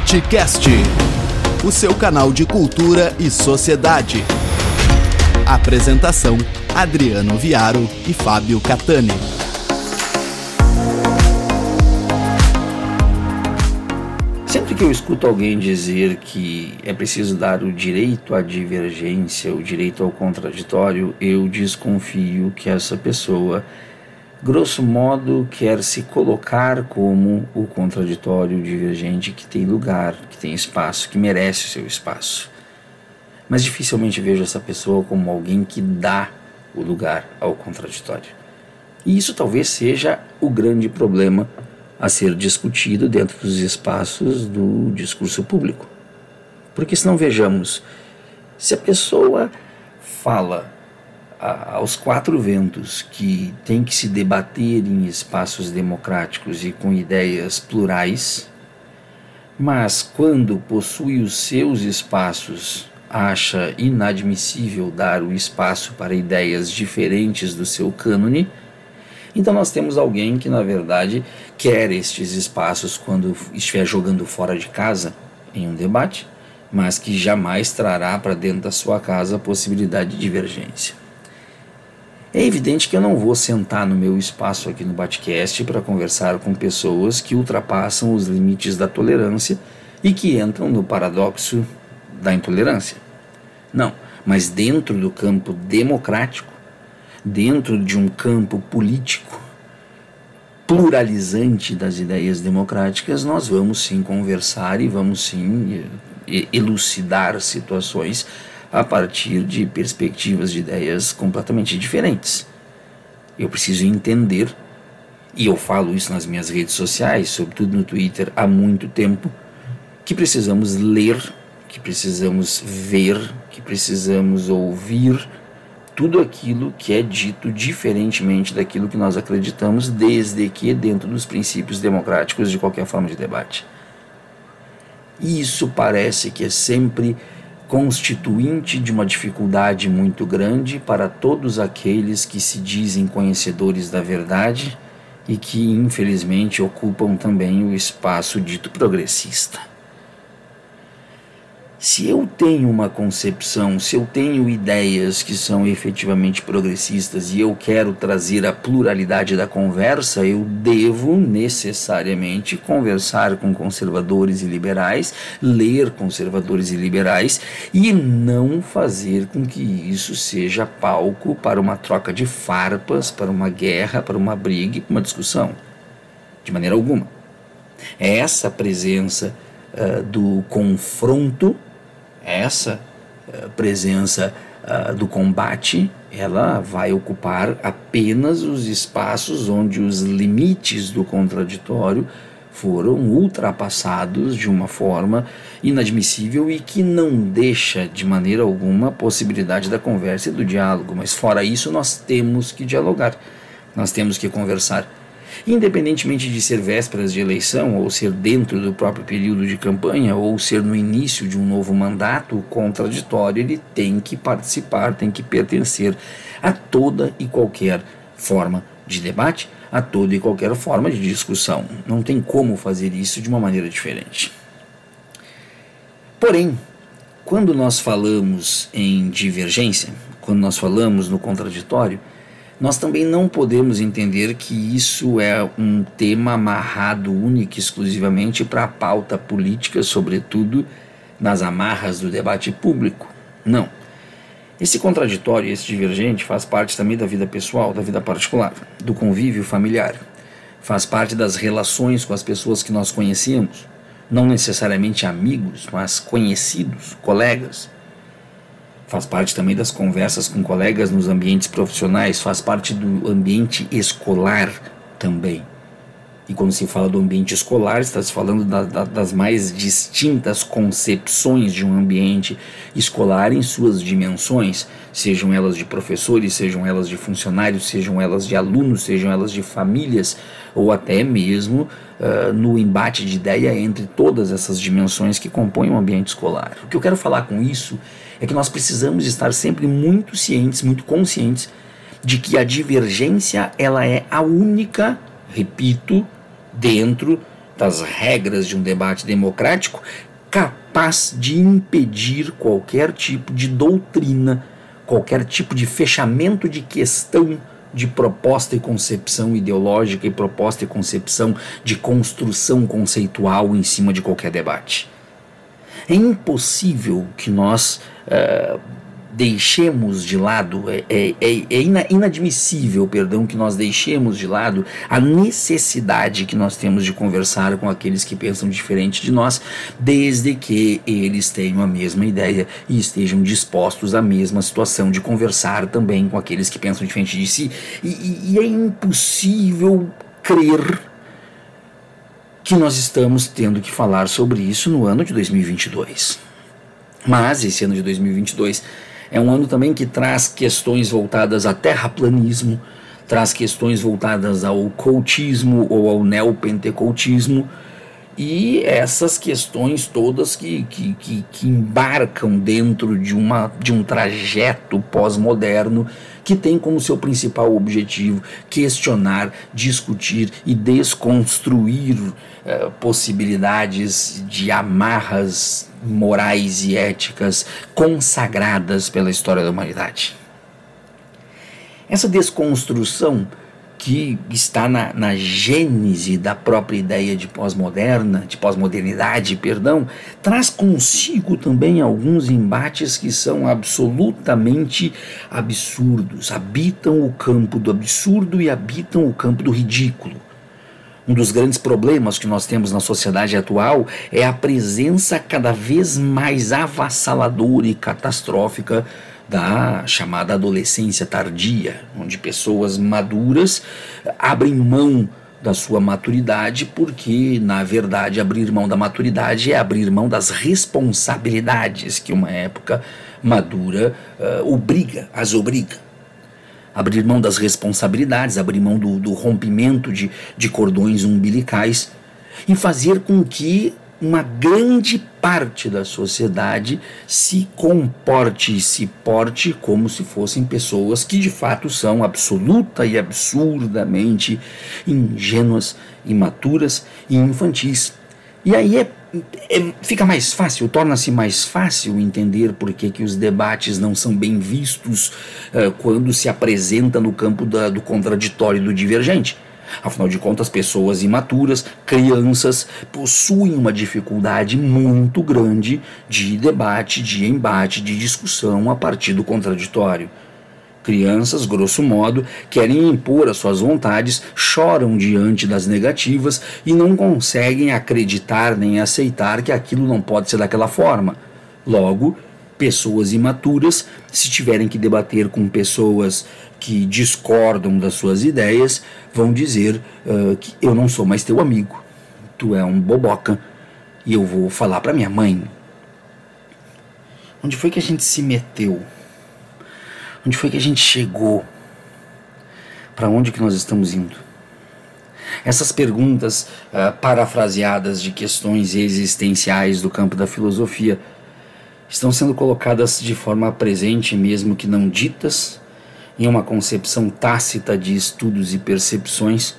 Debatecast, o seu canal de cultura e sociedade. Apresentação: Adriano Viaro e Fábio Catani. Sempre que eu escuto alguém dizer que é preciso dar o direito à divergência, o direito ao contraditório, eu desconfio que essa pessoa grosso modo, quer se colocar como o contraditório divergente que tem lugar, que tem espaço, que merece o seu espaço. Mas dificilmente vejo essa pessoa como alguém que dá o lugar ao contraditório. E isso talvez seja o grande problema a ser discutido dentro dos espaços do discurso público. Porque se não vejamos, se a pessoa fala aos quatro ventos que tem que se debater em espaços democráticos e com ideias plurais, mas quando possui os seus espaços acha inadmissível dar o espaço para ideias diferentes do seu cânone, então nós temos alguém que na verdade quer estes espaços quando estiver jogando fora de casa em um debate, mas que jamais trará para dentro da sua casa a possibilidade de divergência. É evidente que eu não vou sentar no meu espaço aqui no Batcast para conversar com pessoas que ultrapassam os limites da tolerância e que entram no paradoxo da intolerância. Não, mas dentro do campo democrático, dentro de um campo político pluralizante das ideias democráticas, nós vamos sim conversar e vamos sim eh, elucidar situações a partir de perspectivas de ideias completamente diferentes. Eu preciso entender, e eu falo isso nas minhas redes sociais, sobretudo no Twitter, há muito tempo, que precisamos ler, que precisamos ver, que precisamos ouvir tudo aquilo que é dito diferentemente daquilo que nós acreditamos, desde que dentro dos princípios democráticos de qualquer forma de debate. Isso parece que é sempre constituinte de uma dificuldade muito grande para todos aqueles que se dizem conhecedores da verdade e que, infelizmente, ocupam também o espaço dito progressista. Se eu tenho uma concepção, se eu tenho ideias que são efetivamente progressistas e eu quero trazer a pluralidade da conversa, eu devo necessariamente conversar com conservadores e liberais, ler conservadores e liberais e não fazer com que isso seja palco para uma troca de farpas, para uma guerra, para uma briga, para uma discussão. De maneira alguma. Essa presença uh, do confronto essa eh, presença uh, do combate ela vai ocupar apenas os espaços onde os limites do contraditório foram ultrapassados de uma forma inadmissível e que não deixa de maneira alguma a possibilidade da conversa e do diálogo. Mas fora isso, nós temos que dialogar, nós temos que conversar. Independentemente de ser vésperas de eleição, ou ser dentro do próprio período de campanha, ou ser no início de um novo mandato, o contraditório ele tem que participar, tem que pertencer a toda e qualquer forma de debate, a toda e qualquer forma de discussão. Não tem como fazer isso de uma maneira diferente. Porém, quando nós falamos em divergência, quando nós falamos no contraditório, nós também não podemos entender que isso é um tema amarrado único exclusivamente para a pauta política, sobretudo nas amarras do debate público. Não. Esse contraditório, esse divergente, faz parte também da vida pessoal, da vida particular, do convívio familiar. Faz parte das relações com as pessoas que nós conhecemos, não necessariamente amigos, mas conhecidos, colegas faz parte também das conversas com colegas nos ambientes profissionais, faz parte do ambiente escolar também. E quando se fala do ambiente escolar, está se falando da, da, das mais distintas concepções de um ambiente escolar em suas dimensões, sejam elas de professores, sejam elas de funcionários, sejam elas de alunos, sejam elas de famílias, ou até mesmo uh, no embate de ideia entre todas essas dimensões que compõem o um ambiente escolar. O que eu quero falar com isso é que nós precisamos estar sempre muito cientes, muito conscientes de que a divergência ela é a única, repito, dentro das regras de um debate democrático capaz de impedir qualquer tipo de doutrina, qualquer tipo de fechamento de questão de proposta e concepção ideológica e proposta e concepção de construção conceitual em cima de qualquer debate. É impossível que nós uh, deixemos de lado, é, é, é, é inadmissível, perdão, que nós deixemos de lado a necessidade que nós temos de conversar com aqueles que pensam diferente de nós, desde que eles tenham a mesma ideia e estejam dispostos à mesma situação de conversar também com aqueles que pensam diferente de si. E, e, é impossível crer que nós estamos tendo que falar sobre isso no ano de 2022. Mas esse ano de 2022 é um ano também que traz questões voltadas a terraplanismo, traz questões voltadas ao cultismo ou ao neopentecostismo e essas questões todas que, que, que, que embarcam dentro de, uma, de um trajeto pós-moderno que tem como seu principal objetivo questionar, discutir e desconstruir eh, possibilidades de amarras morais e éticas consagradas pela história da humanidade. Essa desconstrução que está na, na gênese da própria ideia de pós-moderna, de pós-modernidade, perdão, traz consigo também alguns embates que são absolutamente absurdos, habitam o campo do absurdo e habitam o campo do ridículo. Um dos grandes problemas que nós temos na sociedade atual é a presença cada vez mais avassaladora e catastrófica da chamada adolescência tardia, onde pessoas maduras abrem mão da sua maturidade, porque na verdade abrir mão da maturidade é abrir mão das responsabilidades que uma época madura uh, obriga, as obriga. Abrir mão das responsabilidades, abrir mão do, do rompimento de, de cordões umbilicais e fazer com que uma grande parte da sociedade se comporte e se porte como se fossem pessoas que de fato são absoluta e absurdamente ingênuas, imaturas e infantis. E aí é, é fica mais fácil, torna-se mais fácil entender por que, que os debates não são bem vistos uh, quando se apresenta no campo da, do contraditório e do divergente Afinal de contas, pessoas imaturas, crianças, possuem uma dificuldade muito grande de debate, de embate, de discussão a partir do contraditório. Crianças, grosso modo, querem impor as suas vontades, choram diante das negativas e não conseguem acreditar nem aceitar que aquilo não pode ser daquela forma. Logo, pessoas imaturas, se tiverem que debater com pessoas que discordam das suas ideias vão dizer uh, que eu não sou mais teu amigo, tu é um boboca e eu vou falar para minha mãe. Onde foi que a gente se meteu? Onde foi que a gente chegou? Para onde que nós estamos indo? Essas perguntas uh, parafraseadas de questões existenciais do campo da filosofia estão sendo colocadas de forma presente, mesmo que não ditas, em uma concepção tácita de estudos e percepções,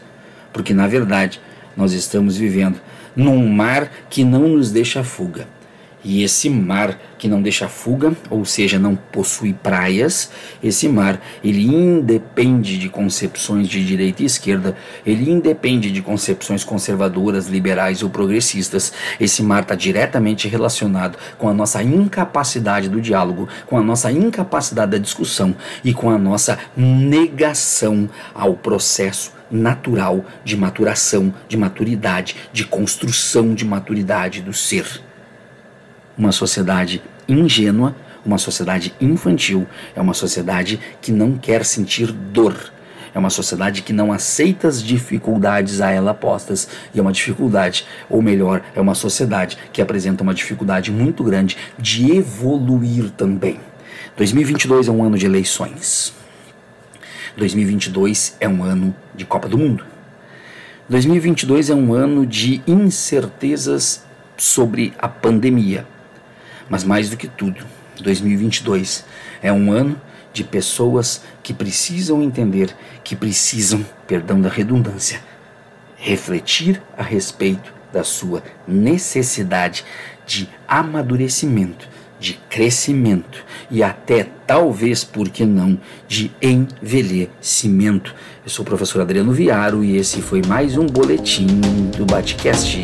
porque na verdade nós estamos vivendo num mar que não nos deixa fuga. E esse mar que não deixa fuga, ou seja, não possui praias, esse mar, ele independe de concepções de direita e esquerda, ele independe de concepções conservadoras, liberais ou progressistas. Esse mar está diretamente relacionado com a nossa incapacidade do diálogo, com a nossa incapacidade da discussão e com a nossa negação ao processo natural de maturação, de maturidade, de construção de maturidade do ser uma sociedade ingênua, uma sociedade infantil, é uma sociedade que não quer sentir dor. É uma sociedade que não aceita as dificuldades a ela postas. E é uma dificuldade, ou melhor, é uma sociedade que apresenta uma dificuldade muito grande de evoluir também. 2022 é um ano de eleições. 2022 é um ano de Copa do Mundo. 2022 é um ano de incertezas sobre a pandemia. Mas mais do que tudo, 2022 é um ano de pessoas que precisam entender, que precisam, perdão da redundância, refletir a respeito da sua necessidade de amadurecimento, de crescimento e até talvez, por que não, de envelhecimento. Eu sou o professor Adriano Viaro e esse foi mais um boletim do Batcast.